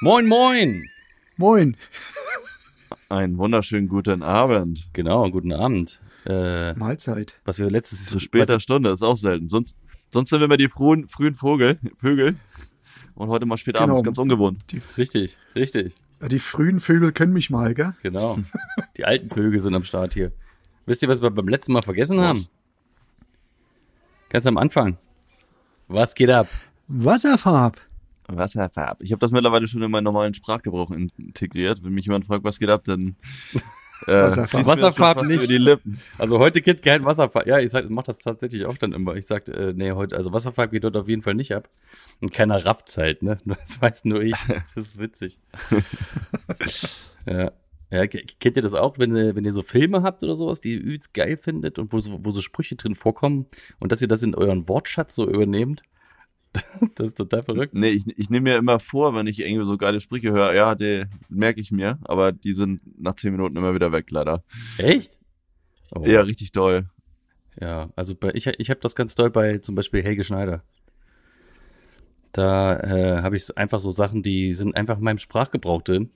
Moin, moin! Moin. Einen wunderschönen guten Abend. Genau, guten Abend. Äh, Mahlzeit. was wir letztes Zu später was, Stunde, ist auch selten. Sonst, sonst sind wir immer die frühen, frühen Vogel, Vögel. Und heute mal spät Genau. abends, ganz ungewohnt. Richtig, richtig, Die frühen Vögel können mich mal, gell? genau. die alten Vögel sind am Start hier. Wisst ihr, was wir beim letzten Mal vergessen haben? Ganz am Anfang. Was geht ab? Wasserfarb. Wasserfarb. Ich habe das mittlerweile schon in meinen normalen Sprachgebrauch integriert. Wenn mich jemand fragt, was geht ab, dann äh, Wasserfarb. Wasserfarb nicht. über die Lippen. Also heute geht kein Wasserfall. Ja, ich sag, mach das tatsächlich auch dann immer. Ich sag, äh, nee, heute, also Wasserfall geht dort auf jeden Fall nicht ab. Und keiner rafft's halt, ne? Das weiß nur ich. Das ist witzig. ja. Ja, kennt ihr das auch, wenn ihr, wenn ihr so Filme habt oder sowas, die ihr übelst geil findet und wo so, wo so Sprüche drin vorkommen und dass ihr das in euren Wortschatz so übernehmt? Das ist total verrückt. Nee, ich, ich nehme mir immer vor, wenn ich irgendwie so geile Sprüche höre, ja, die merke ich mir, aber die sind nach zehn Minuten immer wieder weg, leider. Echt? Oh. Ja, richtig doll. Ja, also bei, ich, ich habe das ganz doll bei zum Beispiel Helge Schneider. Da äh, habe ich einfach so Sachen, die sind einfach in meinem Sprachgebrauch drin.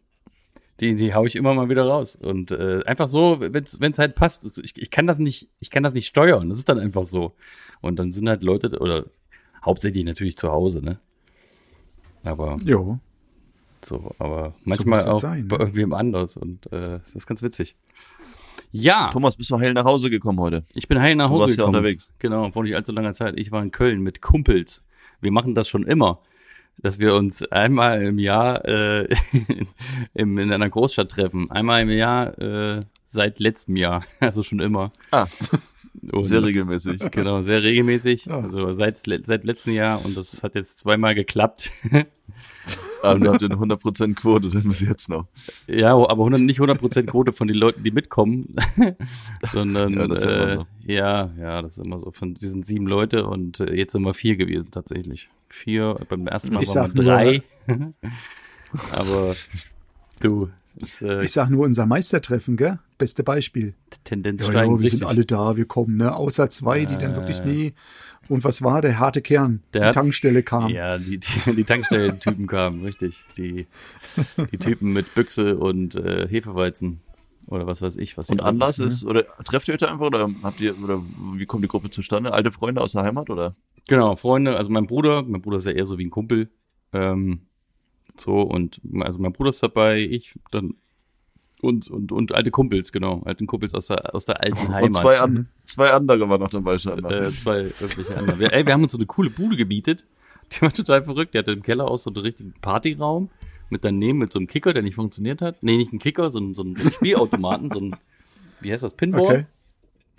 Die, die hau ich immer mal wieder raus. Und äh, einfach so, wenn es halt passt. Ich, ich kann das nicht, ich kann das nicht steuern. Das ist dann einfach so. Und dann sind halt Leute, oder hauptsächlich natürlich zu Hause, ne? Aber Jo. so, aber manchmal das auch sein, bei ne? irgendwem anders. Und äh, das ist ganz witzig. Ja. Thomas, bist du heil nach Hause gekommen heute? Ich bin heil nach Du Hause warst ja gekommen. unterwegs. Genau, vor nicht allzu langer Zeit. Ich war in Köln mit Kumpels. Wir machen das schon immer, dass wir uns einmal im Jahr äh, in, in einer Großstadt treffen. Einmal im Jahr äh, seit letztem Jahr, also schon immer. Ah, Und, sehr regelmäßig. Genau, sehr regelmäßig. Ja. Also seit, seit letztem Jahr und das hat jetzt zweimal geklappt. Also habt ihr eine 100% Quote dann bis jetzt noch. Ja, aber 100, nicht 100% Quote von den Leuten, die mitkommen, sondern Ja, ja äh, immer ja, ja, das ist immer so. Von, wir sind sieben Leute und äh, jetzt sind wir vier gewesen tatsächlich. Vier, beim ersten Mal Ich waren wir drei. aber du, ist, äh, Ich sag nur unser Meistertreffen, gell? Beste Beispiel. Tendenz Ja, ja, wir richtig. sind alle da, wir kommen, ne? Außer zwei, die dann wirklich nie. Und was war der harte Kern? Der die hat- Tankstelle kam. Ja, die, die, die Tankstellentypen kamen, richtig. Die, die Typen mit Büchse und äh, Hefeweizen. Oder was weiß ich, was Und. Anlass ist, oder trefft ihr euch da einfach oder habt ihr, oder wie kommt die Gruppe zustande? Alte Freunde aus der Heimat oder? Genau, Freunde, also mein Bruder, mein Bruder ist ja eher so wie ein Kumpel. Ähm, so, und also mein Bruder ist dabei, ich, dann und, und, und alte Kumpels, genau. Alten Kumpels aus der, aus der alten Heimat. Und zwei, an, zwei andere waren noch dabei scheinbar. äh, zwei irgendwelche andere. Wir, ey, wir haben uns so eine coole Bude gebietet. Die war total verrückt. Die hatte im Keller auch so einen richtigen Partyraum mit daneben mit so einem Kicker, der nicht funktioniert hat. Nee, nicht ein Kicker, so ein, so ein Spielautomaten, so ein, wie heißt das, Pinball? Okay.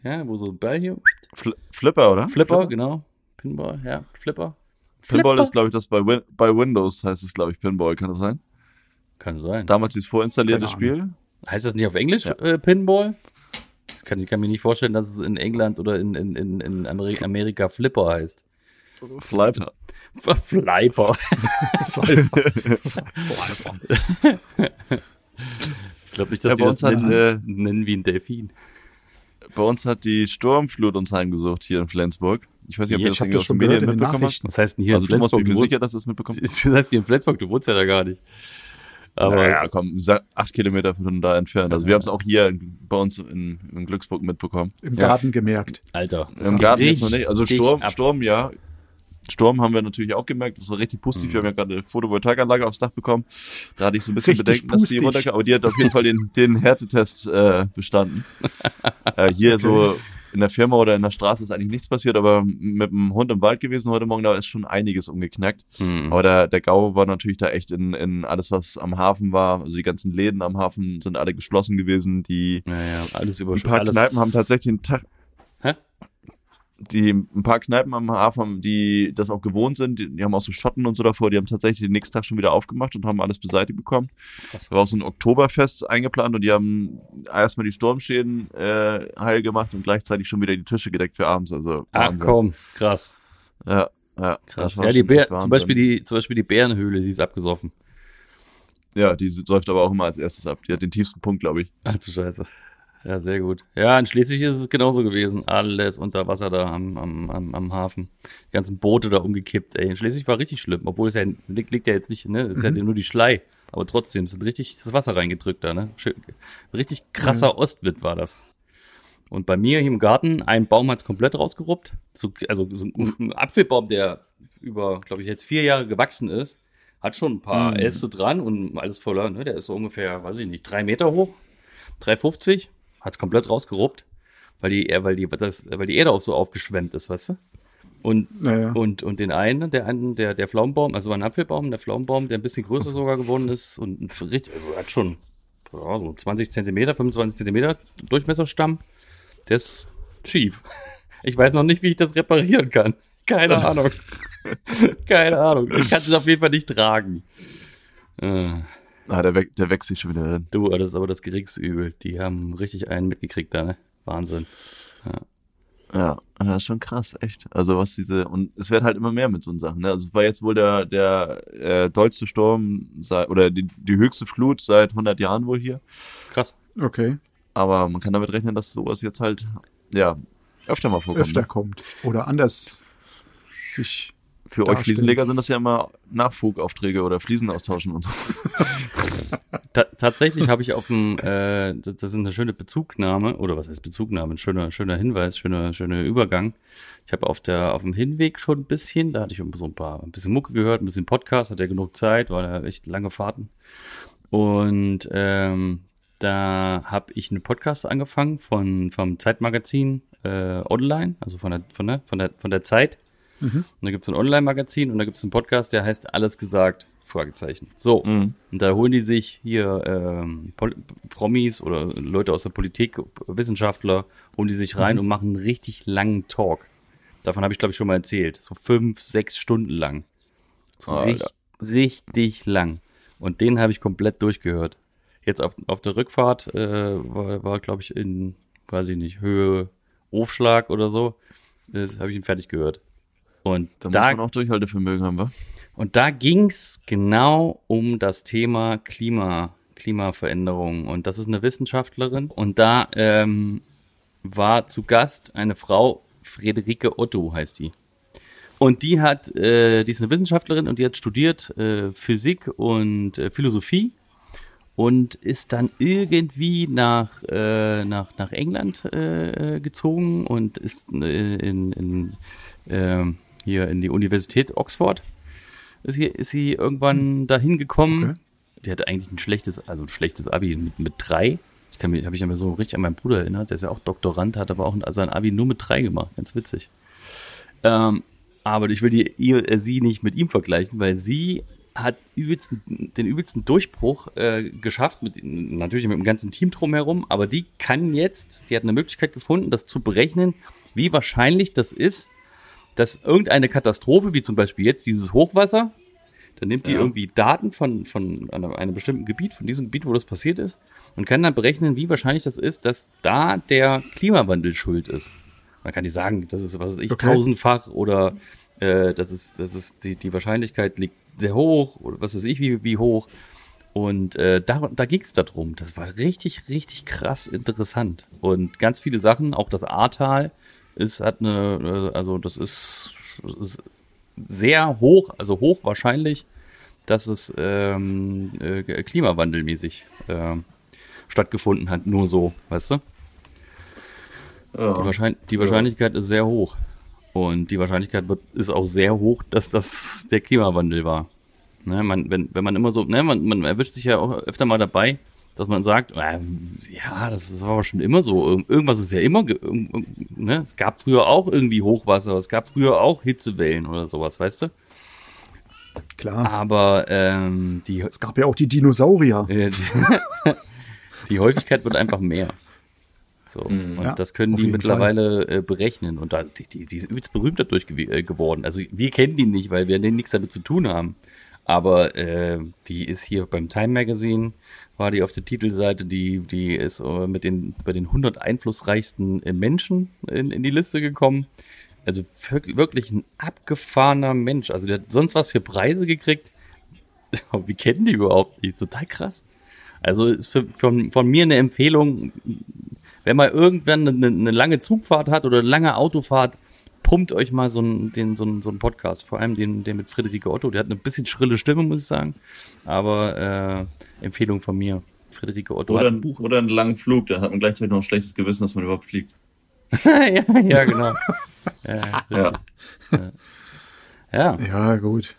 Ja, wo so ein Ball hier, Fl Flipper, oder? Flipper, genau. Pinball, ja, Flipper. Pinball Flipper. ist, glaube ich, das bei, Win bei Windows heißt es, glaube ich, Pinball, kann das sein? Kann sein. Damals dieses vorinstallierte Spiel. Heißt das nicht auf Englisch äh, Pinball? Ich kann, ich kann mir nicht vorstellen, dass es in England oder in, in, in, in Ameri Amerika Flipper heißt. Flipper. Flyper. ich glaube nicht, dass Ja, die das uns hat, nennen, äh, nennen wie ein Delfin. Bei uns hat die Sturmflut uns heimgesucht hier in Flensburg. Ich weiß nicht, ob Ja, ihr das das aus schon den Medien den mitbekommen habt. Was heißt denn hier Also in Thomas, Flensburg? bin mir Du sicher, dass du das mitbekommen wohnst- Das heißt hier in Flensburg, du wohnst ja da gar nicht. Aber naja, komm, acht Kilometer von da entfernt. Also wir haben es auch hier bei uns in, in Glücksburg mitbekommen. Im Garten gemerkt. Alter, das Im Garten jetzt noch nicht. Also Sturm, ab. Sturm, ja. Sturm haben wir natürlich auch gemerkt. Das war richtig pustig. Wir haben ja gerade eine Photovoltaikanlage aufs Dach bekommen. Da hatte ich so ein bisschen Richtig Bedenken, dass die pustig. runterkam. Aber die hat auf jeden Fall den, den Härtetest äh, bestanden. äh, hier so in der Firma oder in der Straße ist eigentlich nichts passiert, aber mit dem Hund im Wald gewesen heute Morgen, da ist schon einiges umgeknackt. Hm. Aber der, der Gau war natürlich da echt in, in alles, was am Hafen war. Also die ganzen Läden am Hafen sind alle geschlossen gewesen. Die Naja, alles ein überschwemmt. paar alles Kneipen haben tatsächlich einen Tag, Hä? Die ein paar Kneipen am Hafen, die das auch gewohnt sind, die, die haben auch so Schotten und so davor, die haben tatsächlich den nächsten Tag schon wieder aufgemacht und haben alles beseitigt bekommen. Krass. Da war auch so ein Oktoberfest eingeplant und die haben erstmal die Sturmschäden äh, heil gemacht und gleichzeitig schon wieder die Tische gedeckt für abends. Also Ach Wahnsinn. komm, krass. Ja, ja. Krass. das Ja, die Bär, zum. Beispiel die, zum Beispiel die Bärenhöhle, die ist abgesoffen. Ja, die läuft aber auch immer als erstes ab. Die hat den tiefsten Punkt, glaube ich. Ach du Scheiße. Ja, sehr gut. Ja, in Schleswig ist es genauso gewesen. Alles unter Wasser da am, am, am, am Hafen. Die ganzen Boote da umgekippt. Ey, in Schleswig war richtig schlimm. Obwohl es ja liegt, liegt ja jetzt nicht, ne? Es ist ja nur die Schlei. Aber trotzdem, es sind richtig das Wasser reingedrückt da, ne? Schön, richtig krasser Ostwind war das. Und bei mir hier im Garten, ein Baum hat's komplett rausgeruppt. So, also so ein, ein Apfelbaum, der über, glaube ich, jetzt vier Jahre gewachsen ist, hat schon ein paar Äste dran und alles voller, ne? Der ist so ungefähr, weiß ich nicht, drei Meter hoch, 3,50, hat's komplett rausgeruppt, weil die, weil die, das, weil die Erde auch so aufgeschwemmt ist, weißt du? Und, Naja. und, und den einen, der einen, der, der Pflaumenbaum, also war ein Apfelbaum, der Pflaumenbaum, der ein bisschen größer sogar geworden ist und ein richtig, also hat schon ja, so 20 Zentimeter, 25 Zentimeter Durchmesserstamm, der ist schief. Ich weiß noch nicht, wie ich das reparieren kann. Keine Ahnung. Keine Ahnung. Ich kann es auf jeden Fall nicht tragen. Äh, Ah, der, wä- der wächst sich schon wieder hin. du, das ist aber das geringste Übel. Die haben richtig einen mitgekriegt da, ne? Wahnsinn. Ja, das ist schon krass, echt. Also was diese, und es wird halt immer mehr mit so Sachen. Ne? Also es war jetzt wohl der, der äh, dollste Sturm seit, oder die, die höchste Flut seit 100 Jahren wohl hier. Krass. Okay. Aber man kann damit rechnen, dass sowas jetzt halt, ja, öfter mal vorkommt. Öfter Ne? kommt. Oder anders sich. Für euch darstellen. Fliesenleger sind das ja immer Nachfugaufträge oder Fliesen austauschen und so. Ta tatsächlich habe ich auf dem, äh, das, ist eine schöne Bezugnahme, oder was heißt Bezugnahme, ein schöner, schöner Hinweis, schöner, schöner Übergang. Ich habe auf der, auf dem Hinweg schon ein bisschen, da hatte ich so ein paar, ein bisschen Mucke gehört, ein bisschen Podcast, hatte ja genug Zeit, war ja echt lange Fahrten. Und ähm, da habe ich einen Podcast angefangen von vom Zeitmagazin äh, online, also von der, von der, von der, von der Zeit. Und da gibt es ein Online-Magazin und da gibt es einen Podcast, der heißt Alles gesagt, Fragezeichen. So, und da holen die sich hier ähm, Promis oder Leute aus der Politik, Wissenschaftler, holen die sich rein und machen einen richtig langen Talk. Davon habe ich, glaube ich, schon mal erzählt. So fünf, sechs Stunden lang. So Alter. richtig, richtig lang. Und den habe ich komplett durchgehört. Jetzt auf, auf der Rückfahrt äh, war, war glaube ich, in, weiß ich nicht, Höhe Aufschlag oder so. Das habe ich ihn fertig gehört. Und Da, da, muss man auch Durchhaltevermögen haben, wa? und da ging's genau um das Thema Klima, Klimaveränderung. Und das ist eine Wissenschaftlerin. Und da ähm, war zu Gast eine Frau, Friederike Otto heißt die. Und die hat, äh, die ist eine Wissenschaftlerin und die hat studiert äh, Physik und äh, Philosophie und ist dann irgendwie nach, äh, nach, nach England äh, gezogen und ist äh, in, in, ähm, hier in die Universität Oxford. Ist, hier, ist sie irgendwann dahin gekommen. Okay. Die hatte eigentlich ein schlechtes, also ein schlechtes Abi mit, mit drei. Ich kann mich, habe ich aber so richtig an meinen Bruder erinnert, der ist ja auch Doktorand, hat aber auch sein Abi nur mit drei gemacht. Ganz witzig. Ähm, aber ich will die, ihr, äh, sie nicht mit ihm vergleichen, weil sie hat übelsten, den übelsten Durchbruch äh, geschafft, mit, natürlich mit dem ganzen Team drumherum, aber die kann jetzt, die hat eine Möglichkeit gefunden, das zu berechnen, wie wahrscheinlich das ist, dass irgendeine Katastrophe, wie zum Beispiel jetzt dieses Hochwasser, dann nimmt die Ja. irgendwie Daten von, von einem, bestimmten Gebiet, von diesem Gebiet, wo das passiert ist, und kann dann berechnen, wie wahrscheinlich das ist, dass da der Klimawandel schuld ist. Man kann die sagen, das ist, was weiß ich, Okay. tausendfach oder äh, das ist, das ist die, die Wahrscheinlichkeit liegt sehr hoch oder was weiß ich, wie, wie hoch. Und äh, da, da ging es darum. Das war richtig, richtig krass interessant. Und ganz viele Sachen, auch das Ahrtal, ist, hat eine, äh, also das ist, sehr hoch, also hoch wahrscheinlich, dass es ähm, äh, klimawandelmäßig ähm, stattgefunden hat. Nur so, weißt du? Die, Wahrschein die Wahrscheinlichkeit ist sehr hoch. Und die Wahrscheinlichkeit wird, ist auch sehr hoch, dass das der Klimawandel war. Ne, man, wenn, wenn man immer so, ne, man, man erwischt sich ja auch öfter mal dabei, dass man sagt, äh, ja, das, das war aber schon immer so. Irg- Irgendwas ist ja immer, ne? es gab früher auch irgendwie Hochwasser, es gab früher auch Hitzewellen oder sowas, weißt du? Klar. Aber ähm, die, Es gab ja auch die Dinosaurier. äh, die, die Häufigkeit wird einfach mehr. So. Und Ja, das können die mittlerweile äh, berechnen. Und da, die, die, die ist übelst berühmt dadurch äh, geworden. Also wir kennen die nicht, weil wir denen nichts damit zu tun haben. Aber äh, die ist hier beim Time Magazine, war die auf der Titelseite, die, die ist äh, mit den, bei den 100 einflussreichsten äh, Menschen in, in die Liste gekommen. Also wirklich, ein abgefahrener Mensch. Also der hat sonst was für Preise gekriegt. Wie kennen die überhaupt nicht? Ist total krass. Also ist für, von, von mir eine Empfehlung, wenn man irgendwann eine, eine lange Zugfahrt hat oder eine lange Autofahrt, pumpt euch mal so einen, den, so einen, so einen Podcast. Vor allem den, den mit Friederike Otto. Der hat eine bisschen schrille Stimme, muss ich sagen. Aber äh, Empfehlung von mir. Friederike Otto Oder, ein Buch. oder einen langen Flug, dann hat man gleichzeitig noch ein schlechtes Gewissen, dass man überhaupt fliegt. ja, ja, genau. Ja, Ja. ja, Ja, gut.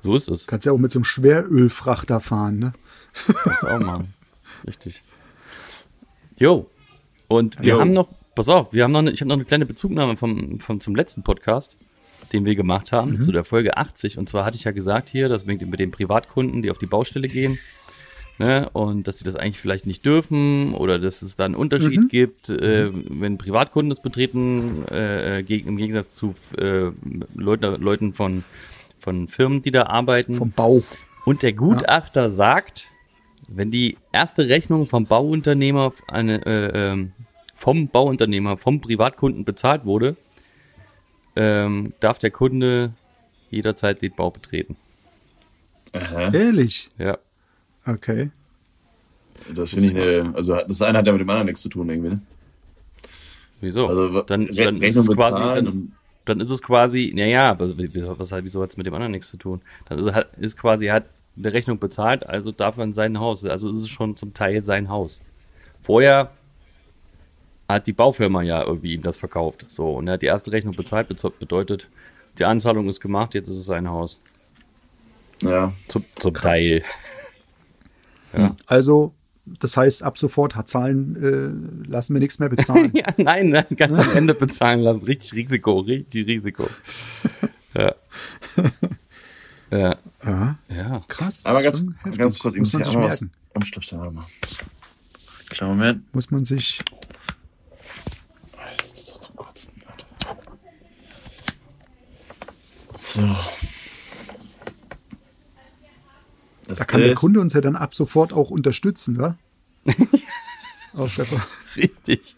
so ist es. Kannst ja auch mit so einem Schwerölfrachter fahren, ne? Kannst du auch machen. Richtig. Jo. Und wir Jo. haben noch, pass auf, wir haben noch eine, ich habe noch eine kleine Bezugnahme vom, vom, zum letzten Podcast, den wir gemacht haben, zu der Folge 80. Und zwar hatte ich ja gesagt hier, dass mit, mit den Privatkunden, die auf die Baustelle gehen, ne, und dass sie das eigentlich vielleicht nicht dürfen oder dass es da einen Unterschied gibt, äh, wenn Privatkunden das betreten, äh, geg- im Gegensatz zu äh, Leute, Leuten von, von Firmen, die da arbeiten. Vom Bau. Und der Gutachter sagt, wenn die erste Rechnung vom Bauunternehmer eine, äh, ähm, vom Bauunternehmer, vom Privatkunden bezahlt wurde, ähm, darf der Kunde jederzeit den Bau betreten. Aha. Ehrlich? Ja. Okay. Das finde ich eine, also hat- das eine hat ja mit dem anderen nichts zu tun irgendwie, ne? Wieso? Also dann, Re dann ist es quasi, dann, dann ist es quasi, naja, was, wieso- was, wieso hat es mit dem anderen nichts zu tun? Dann ist, es halt- ist quasi, er hat eine Rechnung bezahlt, also darf er in sein Haus. Also ist es schon zum Teil sein Haus. Vorher hat die Baufirma ja irgendwie ihm das verkauft. So, und er hat die erste Rechnung bezahlt, bedeutet, die Anzahlung ist gemacht, jetzt ist es sein Haus. Ja. Zum, zum Teil. Also, das heißt, ab sofort hat Zahlen, äh, lassen wir nichts mehr bezahlen. ja, nein, nein, ganz am Ende bezahlen lassen. Richtig Risiko, richtig Risiko. Ja. Ja, ja, ja. krass. Aber ganz, ganz kurz, ich muss muss man sich merken. am Stöpsel, warte mal. Kleinen Moment. Muss man sich. Das ist doch zum Kotzen. Warte. So. Das Da kann der Kunde uns ja dann ab sofort auch unterstützen, wa? Richtig.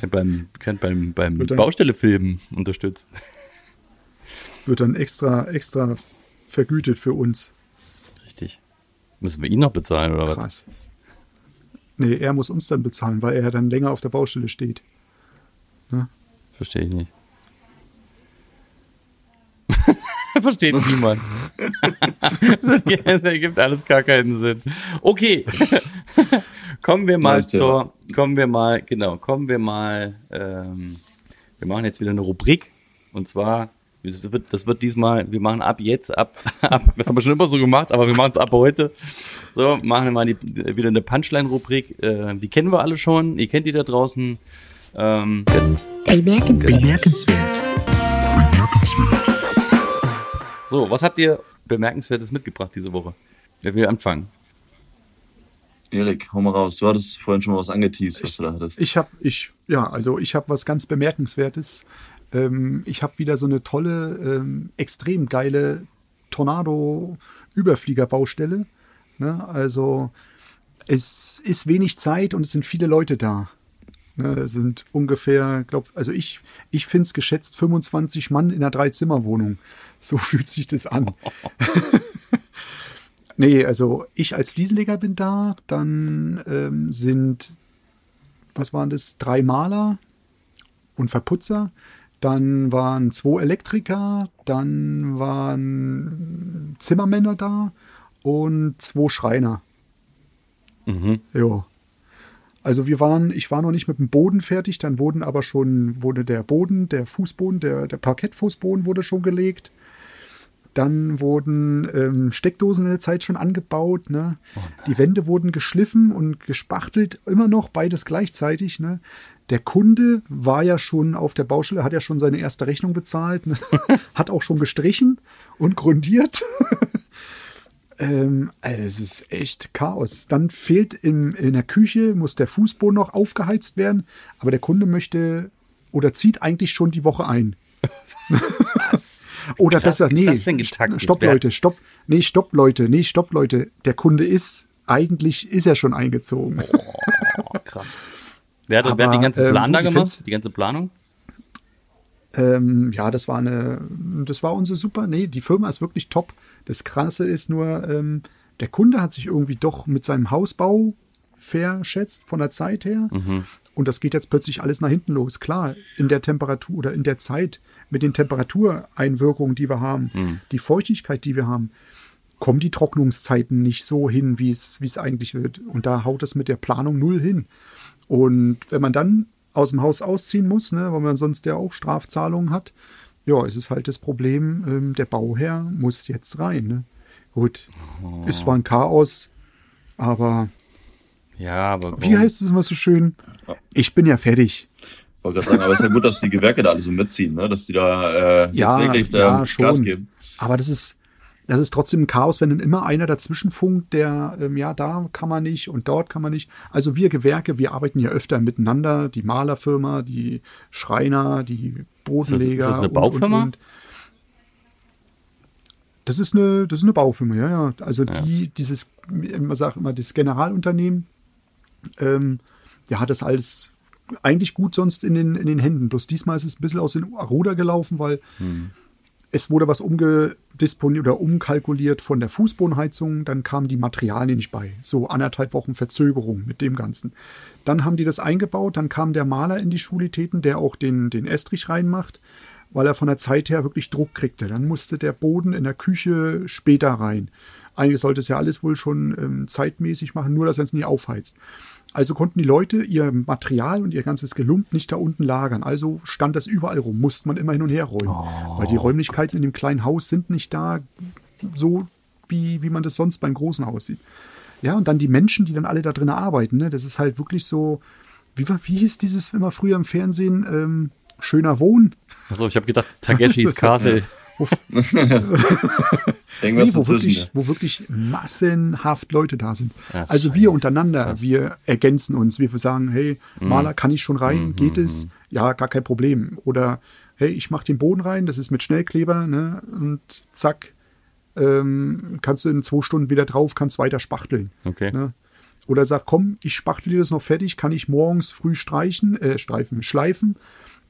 Kann beim, kann beim, beim Wird dann- Baustelle-Filmen unterstützen. wird dann extra, extra vergütet für uns. Richtig. Müssen wir ihn noch bezahlen oder was? Krass. Nee, er muss uns dann bezahlen, weil er ja dann länger auf der Baustelle steht. Verstehe ich nicht. Versteht niemand. das ergibt alles gar keinen Sinn. Okay. kommen wir mal Thema. zur, kommen wir mal, genau, kommen wir mal, ähm, wir machen jetzt wieder eine Rubrik. Und zwar, das wird, das wird diesmal, wir machen ab jetzt, ab, ab, das haben wir schon immer so gemacht, aber wir machen es ab heute. So, machen wir mal die, wieder eine Punchline-Rubrik. Äh, die kennen wir alle schon, ihr kennt die da draußen. Ähm, Bemerkenswert. Bemerkenswert. So, was habt ihr Bemerkenswertes mitgebracht diese Woche? Wer will anfangen? Erik, hau mal raus. Du hattest vorhin schon mal was angeteased, was du da hattest. Ich habe, ich, ja, also ich habe was ganz Bemerkenswertes. Ähm, ich habe wieder so eine tolle, ähm, extrem geile Tornado-Überfliegerbaustelle. Ne? Also es ist wenig Zeit und es sind viele Leute da. Ne? Sind ungefähr, glaub, also ich, ich finde es geschätzt 25 Mann in einer Dreizimmerwohnung. So fühlt sich das an. Nee, also ich als Fliesenleger bin da, dann ähm, sind, was waren das, drei Maler und Verputzer, dann waren zwei Elektriker, dann waren Zimmermänner da und zwei Schreiner. Mhm. Ja. Also wir waren, ich war noch nicht mit dem Boden fertig, dann wurden aber schon, wurde der Boden, der Fußboden, der, der Parkettfußboden wurde schon gelegt. Dann wurden ähm, Steckdosen in der Zeit schon angebaut. Ne? Die Wände wurden geschliffen und gespachtelt, immer noch beides gleichzeitig. Ne? Der Kunde war ja schon auf der Baustelle, hat ja schon seine erste Rechnung bezahlt, ne? hat auch schon gestrichen und grundiert. Ähm, also es ist echt Chaos. Dann fehlt im, in der Küche, muss der Fußboden noch aufgeheizt werden, aber der Kunde möchte oder zieht eigentlich schon die Woche ein. Was? Oder Krass, besser, ist nee, das denn stopp Wer- Leute, stopp, nee, stopp Leute, nee, stopp Leute. Der Kunde ist, eigentlich ist er schon eingezogen. Oh, krass. Wer hat, wer hat Aber, den ganzen ähm, Plan gut, da gemacht? Die ganze Planung? Ähm, ja, das war eine, das war unsere super. Nee, die Firma ist wirklich top. Das Krasse ist nur, ähm, der Kunde hat sich irgendwie doch mit seinem Hausbau verschätzt von der Zeit her. Und das geht jetzt plötzlich alles nach hinten los. Klar, in der Temperatur oder in der Zeit mit den Temperatureinwirkungen, die wir haben, die Feuchtigkeit, die wir haben, kommen die Trocknungszeiten nicht so hin, wie es, wie es eigentlich wird. Und da haut es mit der Planung null hin. Und wenn man dann aus dem Haus ausziehen muss, ne, weil man sonst ja auch Strafzahlungen hat, ja, es ist halt das Problem, ähm, der Bauherr muss jetzt rein. Ne? Gut, es war ein Chaos, aber Ja, aber. wie heißt es immer so schön? Ich bin ja fertig. Wollte gerade sagen, aber es ist ja gut, dass die Gewerke da alle so mitziehen, ne? dass die da äh, Ja, jetzt wirklich da ja, Gas schon. geben. Aber das ist, das ist trotzdem ein Chaos, wenn dann immer einer dazwischen funkt, der, ähm, ja, da kann man nicht und dort kann man nicht. Also wir Gewerke, wir arbeiten ja öfter miteinander, die Malerfirma, die Schreiner, die Bodenleger. ist das eine und, Baufirma? Und, und. Das ist eine, das ist eine Baufirma, ja, ja. Also die, dieses, man sagt immer, das Generalunternehmen, ähm, ja, hat das alles eigentlich gut sonst in den, in den Händen. Bloß diesmal ist es ein bisschen aus den Ruder gelaufen, weil es wurde was umgedisponiert oder umkalkuliert von der Fußbodenheizung, dann kamen die Materialien nicht bei. So anderthalb Wochen Verzögerung mit dem Ganzen. Dann haben die das eingebaut, dann kam der Maler in die Schulitäten, der auch den, den Estrich reinmacht, weil er von der Zeit her wirklich Druck kriegte. Dann musste der Boden in der Küche später rein. Eigentlich sollte es ja alles wohl schon ähm, zeitmäßig machen, nur dass er es nie aufheizt. Also konnten die Leute ihr Material und ihr ganzes Gelump nicht da unten lagern. Also stand das überall rum, musste man immer hin und her räumen. Weil die Räumlichkeiten in dem kleinen Haus sind nicht da so, wie, wie man das sonst beim großen Haus sieht. Ja, und dann die Menschen, die dann alle da drin arbeiten, ne? das ist halt wirklich so, wie, war- wie hieß dieses immer früher im Fernsehen, ähm, schöner Wohnen? Achso, ich habe gedacht, Tageshis Castle. Wo, Irgendwas nee, wo, dazwischen. wirklich, wo wirklich massenhaft Leute da sind. Ach, also wir untereinander, wir ergänzen uns. Wir sagen, hey, Mhm. Maler, kann ich schon rein? Geht es? Ja, gar kein Problem. Oder hey, ich mache den Boden rein, das ist mit Schnellkleber, ne? Und zack, ähm, kannst du in zwei Stunden wieder drauf, kannst weiter spachteln. Okay. Ne? Oder sag, komm, ich spachtel dir das noch fertig, kann ich morgens früh streichen, äh, streifen, schleifen.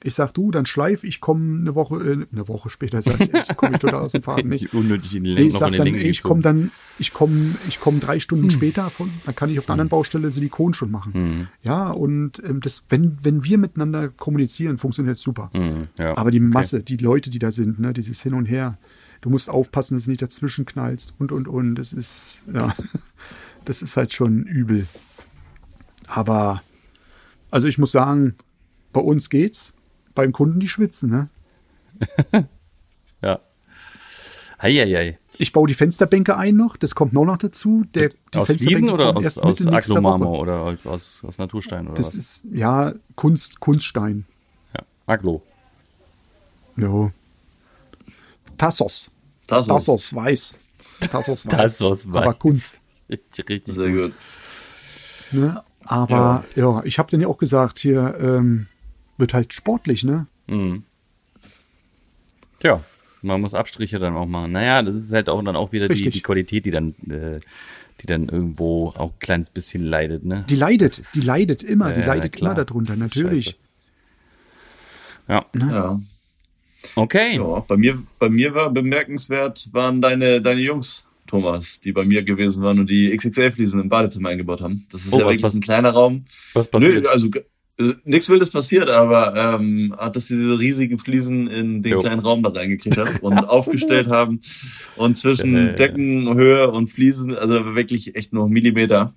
Ich sag, du, dann schleif, ich komme eine Woche, äh, eine Woche später, sag ich, ich komme total aus dem Faden. Nicht unnötig in die Nee, ich sag dann, Länge ich komme dann, ich komme, ich komme drei Stunden Hm. später von, dann kann ich auf der anderen Baustelle Silikon schon machen. Ja, und ähm, das, wenn, wenn wir miteinander kommunizieren, funktioniert es super. Hm, ja. Aber die Masse, die Leute, die da sind, ne, dieses Hin und Her, du musst aufpassen, dass du nicht dazwischen knallst und und und. Das ist, ja, das ist halt schon übel. Aber, also ich muss sagen, bei uns geht's, beim Kunden die schwitzen, ne? Ja. Heieiei. Ich baue die Fensterbänke ein noch, das kommt noch noch dazu. Der, die Aus Fliesen oder aus, aus. Aglomarmor oder aus, aus, aus Naturstein oder Das was? ist, ja, Kunst, Kunststein. ja. Aglo. Ja. Tassos. Tassos. Tassos weiß. Tassos weiß. Tassos weiß. Aber Kunst. Richtig, richtig Sehr gut. Ne? Aber ja, ich habe dann ja auch gesagt, hier ähm, wird halt sportlich, ne? Mhm. Tja, man muss Abstriche dann auch machen. Naja, das ist halt auch dann auch wieder die, die Qualität, die dann, äh, die dann irgendwo auch ein kleines bisschen leidet, ne? Die leidet, die leidet immer, Ja, die ja, leidet klar. immer darunter, Das ist natürlich. scheiße. Ja, Ja. okay. ja. Bei mir, bei mir war bemerkenswert, waren deine, deine Jungs, Thomas, die bei mir gewesen waren und die XXL-Fliesen im Badezimmer eingebaut haben. Das ist Oh, ja wirklich ein kleiner Raum. Was passiert? Nö, also nichts Wildes passiert, aber ähm, hat dass diese riesigen Fliesen in den Jo. kleinen Raum da reingekriegt haben und aufgestellt haben und zwischen Ja, ja, ja. Deckenhöhe und Fliesen, also wirklich echt nur Millimeter.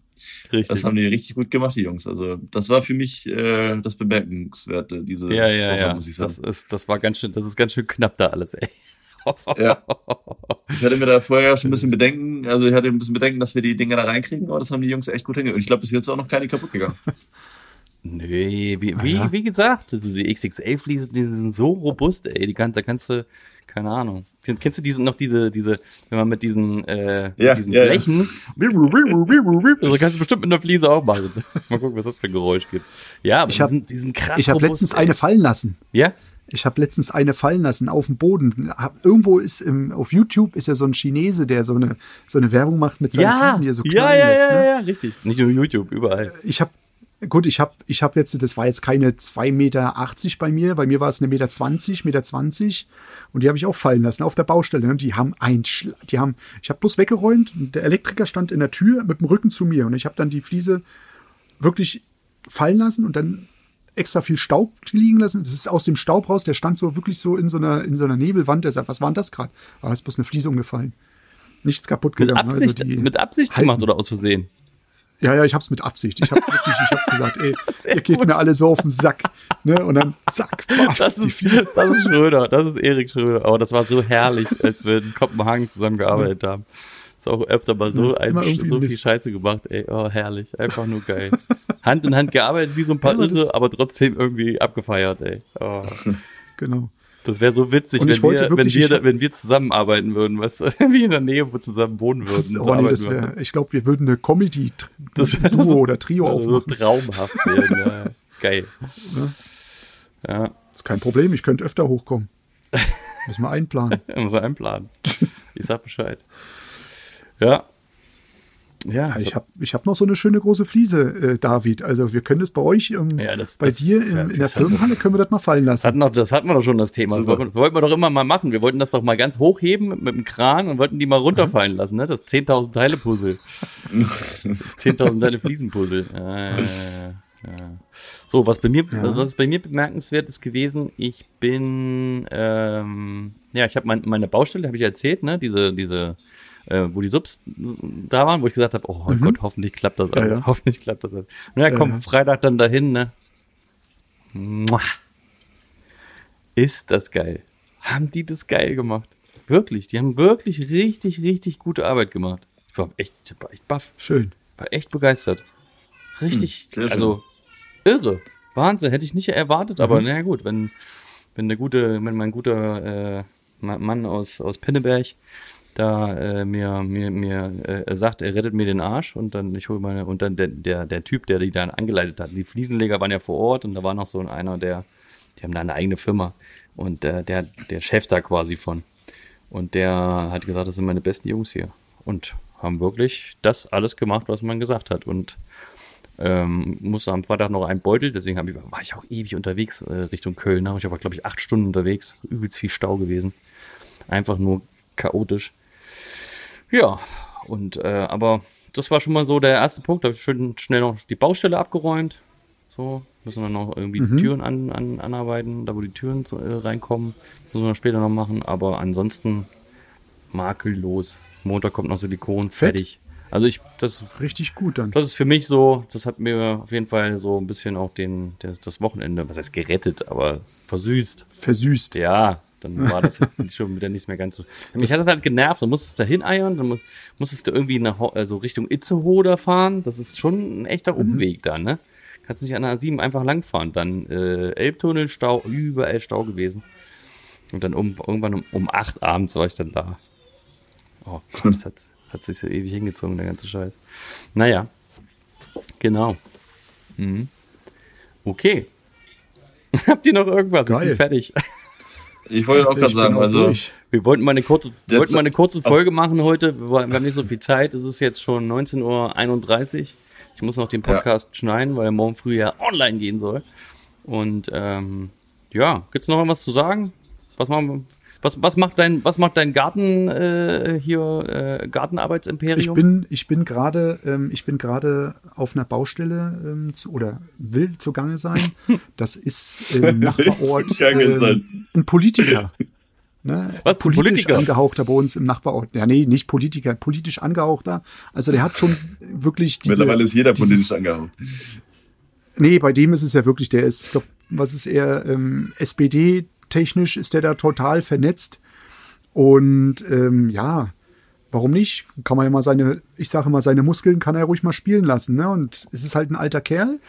Richtig. Das haben die richtig gut gemacht, die Jungs. Also das war für mich äh, das Bemerkenswerte diese ja, ja, Woche, ja. muss ich sagen. Das ist, das war ganz schön, das ist ganz schön knapp da alles, ey. Ja. Ich hatte mir da vorher schon ein bisschen Bedenken, also ich hatte ein bisschen Bedenken, dass wir die Dinger da reinkriegen, aber das haben die Jungs echt gut hingekriegt. Und ich glaube, bis jetzt auch noch keine kaputt gegangen. Nö, wie, wie, ja. wie gesagt, diese XXL-Fliesen, die sind so robust, ey. Die kann, da kannst du, keine Ahnung. Kennst du diese, noch diese, diese, wenn man mit diesen, äh, Ja, mit diesen ja, ja. Blechen, also kannst du bestimmt mit einer Fliese auch machen. Mal gucken, was das für ein Geräusch gibt. Ja, aber Ich die hab- sind, die sind krass Ich habe letztens ey. eine fallen lassen. Ja? Ich habe letztens eine fallen lassen auf dem Boden. Irgendwo ist im, auf YouTube ist ja so ein Chinese, der so eine so eine Werbung macht mit seinen Ja, Fliesen, die er so ja, klein ja, lässt. ja, ne? ja, richtig. Nicht nur YouTube, überall. Ich habe gut, ich habe ich habe jetzt, das war jetzt keine 2,80 Meter bei mir. Bei mir war es eine Meter 20, Meter 20 und die habe ich auch fallen lassen auf der Baustelle. Und die haben ein, Schla die haben, ich habe bloß weggeräumt. Und der Elektriker stand in der Tür mit dem Rücken zu mir und ich habe dann die Fliese wirklich fallen lassen und dann extra viel Staub liegen lassen. Das ist aus dem Staub raus. Der stand so wirklich so in so einer in so einer Nebelwand. Der sagt, was war denn das gerade? Ah, ist bloß eine Fliese umgefallen. Nichts kaputt Mit gegangen. Absicht, Also mit Absicht halten. gemacht oder aus Versehen? Ja, ja, ich hab's mit Absicht. Ich hab's wirklich, ich hab gesagt, ey, Sehr ihr geht gut. mir alle so auf den Sack. Ne? Und dann zack, baff, Das ist, das ist Schröder, das ist Erik Schröder. Aber das war so herrlich, als wir in Kopenhagen zusammengearbeitet haben. Ist auch öfter mal so, Ja, ein, so viel. Scheiße gemacht, ey. Oh, herrlich. Einfach nur geil. Hand in Hand gearbeitet wie so ein paar Ja, Irre, aber trotzdem irgendwie abgefeiert, ey. Oh. Genau. Das wäre so witzig, wenn wir, wenn, wir, wenn wir zusammenarbeiten würden, was wie in der Nähe wo zusammen wohnen würden. Oh, nee, das wär, ich glaube, wir würden eine Comedy Das wär Duo so- oder Trio also so aufmachen. traumhaft werden. Ja. Geil. Ja, Ist kein Problem, ich könnte öfter hochkommen. Müssen wir einplanen. muss er einplanen. Ich sag Bescheid. Ja. Ja, Ja, ich habe ich hab noch so eine schöne große Fliese, äh, David. Also wir können das bei euch, ähm, Ja, das- bei das dir ist in, ja in der. Firmenhalle können wir das mal fallen Das lassen. hatten, noch, das hatten wir doch schon, das Thema. Das Super. wollten, wollten wir doch immer mal machen. Wir wollten das doch mal ganz hochheben mit, dem Kran und wollten die mal runterfallen lassen, ne? Das 10.000 Teile Puzzle. 10.000 Teile Fliesenpuzzle. Ja, ja. So, was bei mir, was bei mir bemerkenswert ist gewesen, ich bin, ähm, ja, ich habe mein, meine Baustelle, habe ich erzählt, ne? Diese, diese, äh, wo die Subs da waren, wo ich gesagt habe, oh Gott, hoffentlich klappt das alles, ja. hoffentlich klappt das alles. Und ja, komm, ja. Freitag dann dahin, ne? Mua. Ist das geil. Haben die das geil gemacht. Wirklich, die haben wirklich richtig, richtig gute Arbeit gemacht. Ich war echt, ich war echt baff, Schön. war echt begeistert. Richtig, Hm, sehr schön. also irre. Wahnsinn, hätte ich nicht erwartet, aber Mhm. naja gut, wenn, wenn der gute, wenn mein guter äh, Ma- Mann aus, aus Pinneberg da äh, mir, mir, mir äh, sagt, er rettet mir den Arsch und dann ich hole meine, und dann der, der, der Typ, der die dann angeleitet hat, die Fliesenleger waren ja vor Ort und da war noch so einer, der, die haben da eine eigene Firma und äh, der, der Chef da quasi von. Und der hat gesagt, das sind meine besten Jungs hier. Und haben wirklich das alles gemacht, was man gesagt hat. Und ähm, musste am Freitag noch einen Beutel, deswegen ich, war ich auch ewig unterwegs äh, Richtung Köln. War ich aber, glaube ich, acht Stunden unterwegs. Übelst viel Stau gewesen. Einfach nur chaotisch. Ja, und äh, aber das war schon mal so der erste Punkt. Da habe ich schön schnell noch die Baustelle abgeräumt. So, müssen wir noch irgendwie die Türen an, an, anarbeiten, da wo die Türen so, äh, reinkommen. Müssen wir später noch machen. Aber ansonsten makellos. Montag kommt noch Silikon, Fett. fertig. Also ich, das Richtig gut dann. das ist für mich so, das hat mir auf jeden Fall so ein bisschen auch den, das, das Wochenende, was heißt gerettet, aber versüßt. Versüßt. Ja, dann war das schon wieder nicht mehr ganz so. Mich hat das halt genervt, du musstest da hineiern, dann mu- musstest du irgendwie nach, also Richtung Itzehoe fahren. Das ist schon ein echter Umweg da, ne? Kannst nicht an der A7 einfach langfahren. Dann äh, Elbtunnel, Stau, überall Stau gewesen. Und dann um, irgendwann um, um acht abends war ich dann da. Oh Gott, das hat, hat sich so ewig hingezogen, der ganze Scheiß. Naja, genau. Mhm. Okay. Habt ihr noch irgendwas? Ich Geil. bin fertig. Ich wollte auch gerade sagen, also durch. Wir wollten mal eine kurze, wir Jetzt- wollten mal eine kurze Folge machen heute. Wir wir haben nicht so viel Zeit. Es ist jetzt schon 19.31 Uhr. Ich muss noch den Podcast schneiden, weil er morgen früh ja online gehen soll. Und ähm, ja, gibt's noch irgendwas zu sagen? Was machen was, was macht dein, was macht dein Garten äh, hier, äh, Gartenarbeitsimperium? Ich bin, ich bin gerade, ähm, ich bin gerade auf einer Baustelle ähm, zu, oder will zugange sein. Das ist im Nachbarort sein. ein Politiker. Ne? Was, ein politisch Politiker? angehauchter bei uns im Nachbarort. Ja, nee, nicht Politiker, politisch angehauchter. Also der hat schon wirklich diese, mittlerweile ist jeder politisch angehauen. Nee, bei dem ist es ja wirklich, der ist, ich glaub, was ist er, ähm, SPD-technisch ist der da total vernetzt. Und ähm, ja, warum nicht? Kann man ja mal seine, ich sage mal, seine Muskeln kann er ruhig mal spielen lassen. Ne? Und es ist halt ein alter Kerl.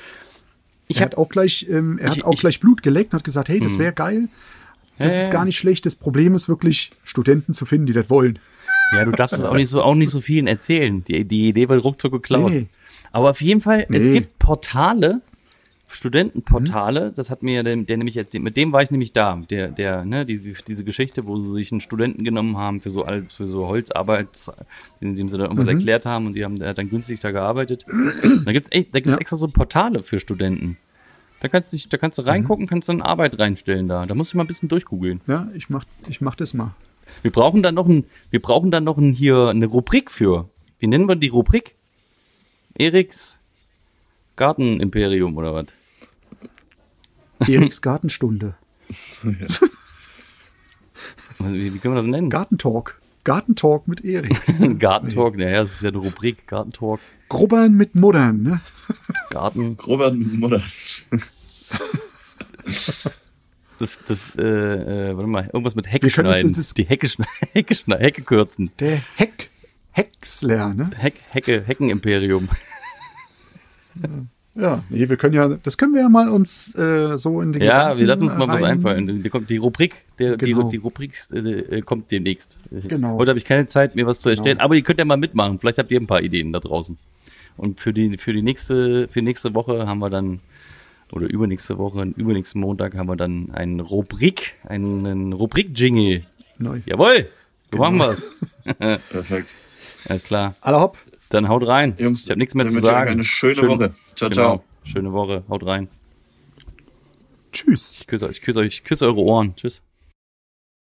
Ich er hat auch gleich, ähm, er Ich- hat auch ich- gleich Blut geleckt und hat gesagt, hey, das wäre geil. Das Ja, ist ja, gar nicht schlecht. Das Problem ist wirklich, Studenten zu finden, die das wollen. Ja, du darfst es auch nicht so, auch nicht so vielen erzählen. Die, die Idee wird ruckzuck geklaut. Nee. Aber auf jeden Fall, es Nee. gibt Portale, Studentenportale, das hat mir der, der nämlich erzählt, mit dem war ich nämlich da, der, der, ne, die, diese Geschichte, wo sie sich einen Studenten genommen haben für so, für so Holzarbeit, indem sie dann irgendwas erklärt haben und die haben, er hat dann günstig da gearbeitet. Da gibt's echt, da gibt's Ja. extra so Portale für Studenten. Da kannst du, dich- da kannst du reingucken, kannst dann Arbeit reinstellen da. Da musst du mal ein bisschen durchgoogeln. Ja, ich mach, ich mach das mal. Wir brauchen dann noch ein, wir brauchen dann noch ein, hier eine Rubrik für. Wie nennen wir die Rubrik? Eriks Gartenimperium oder was? Eriks Gartenstunde. Also, Wie, wie können wir das nennen? Gartentalk. Gartentalk mit Erik. Gartentalk, naja, das ist ja eine Rubrik. Gartentalk, Grubbern mit Muddern, ne? Garten. Robert Mutter. Das, das, äh, äh, warte mal, irgendwas mit Hecke Wir können uns schneiden. das- die Hecke schneiden, Hecke schneiden, Hecke kürzen. Der Heck, Häcksler, ne? Heck, Hecke, Heckenimperium. Ja, nee, wir können ja, das können wir ja mal uns äh, so in den Ja, Gedanken wir lassen uns mal was rein- einfallen. Die, die Rubrik, der, Genau. die, die Rubrik äh, kommt demnächst. Genau. Heute habe ich keine Zeit, mir was zu erstellen, aber ihr könnt ja mal mitmachen. Vielleicht habt ihr ein paar Ideen da draußen. Und für die, für die nächste, für nächste Woche haben wir dann, oder übernächste Woche, übernächsten Montag haben wir dann einen Rubrik, einen Rubrik-Jingle. Neu. Jawohl! So machen Genau. wir's. Perfekt. Alles klar. Aller hopp. Dann haut rein. Jungs, ich habe nichts mehr dann zu wünsche ich euch sagen. eine schöne Schön- Woche. Ciao, genau. ciao. Schöne Woche. Haut rein. Tschüss. Ich küsse euch, ich küsse euch, ich küsse eure Ohren. Tschüss.